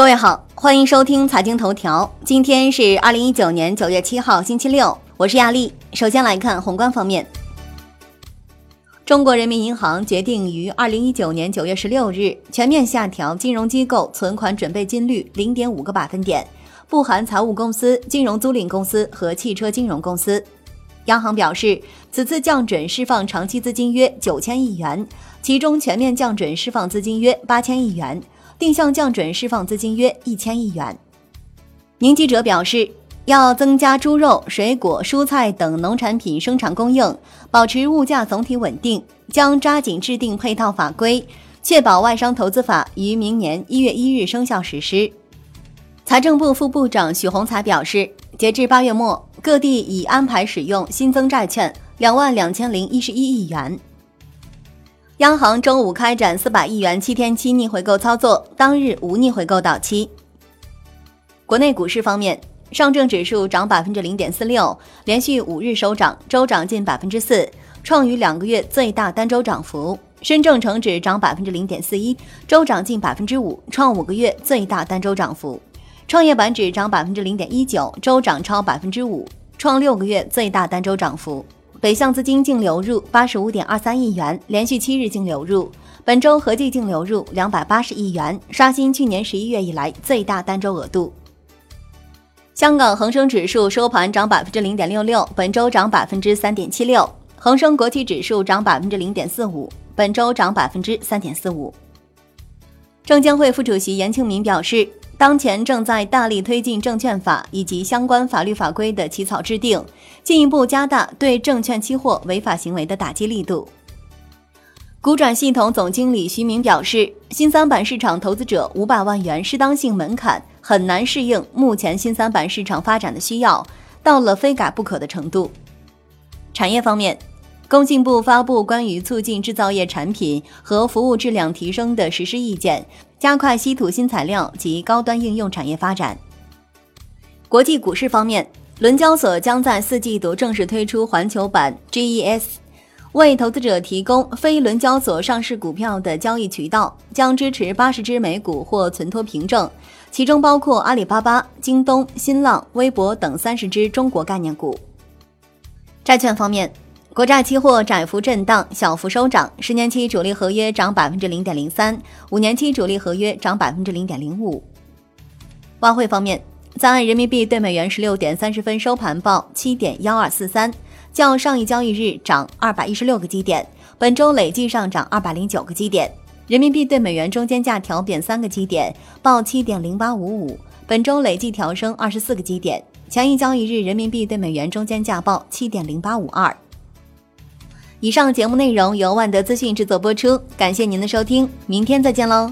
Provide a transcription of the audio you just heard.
各位好，欢迎收听财经头条。今天是二零一九年九月七号，星期六，我是亚丽。首先来看宏观方面，中国人民银行决定于二零一九年九月十六日全面下调金融机构存款准备金率零点五个百分点，不含财务公司、金融租赁公司和汽车金融公司。央行表示，此次降准释放长期资金约九千亿元，其中全面降准释放资金约八千亿元。定向降准释放资金约一千亿元。宁记者表示，要增加猪肉、水果、蔬菜等农产品生产供应，保持物价总体稳定，将抓紧制定配套法规，确保外商投资法于明年一月一日生效实施。财政部副部长许宏才表示，截至八月末，各地已安排使用新增债券两万两千零一十一亿元。央行周五开展四百亿元七天期逆回购操作，当日无逆回购到期。国内股市方面，上证指数涨百分之零点四六，连续五日收涨，周涨近百分之四，创逾两个月最大单周涨幅。深证成指涨百分之零点四一，周涨近百分之五，创五个月最大单周涨幅。创业板指涨百分之零点一九，周涨超百分之五，创六个月最大单周涨幅。北向资金净流入八十五点二三亿元，连续七日净流入，本周合计净流入两百八十亿元，刷新去年十一月以来最大单周额度。香港恒生指数收盘涨百分之零点六六，本周涨百分之三点七六；恒生国企指数涨百分之零点四五，本周涨百分之三点四五。证监会副主席严庆民表示。当前正在大力推进证券法以及相关法律法规的起草制定，进一步加大对证券期货违法行为的打击力度。股转系统总经理徐明表示，新三板市场投资者五百万元适当性门槛很难适应目前新三板市场发展的需要，到了非改不可的程度。产业方面。工信部发布关于促进制造业产品和服务质量提升的实施意见，加快稀土新材料及高端应用产业发展。国际股市方面，伦交所将在四季度正式推出环球版 GES，为投资者提供非伦交所上市股票的交易渠道，将支持八十只美股或存托凭证，其中包括阿里巴巴、京东、新浪、微博等三十只中国概念股。债券方面。国债期货窄幅震荡，小幅收涨。十年期主力合约涨百分之零点零三，五年期主力合约涨百分之零点零五。外汇方面，在岸人民币对美元十六点三十分收盘报七点幺二四三，较上一交易日涨二百一十六个基点，本周累计上涨二百零九个基点。人民币对美元中间价调贬三个基点，报七点零八五五，本周累计调升二十四个基点。前一交易日人民币对美元中间价报七点零八五二。以上节目内容由万德资讯制作播出，感谢您的收听，明天再见喽。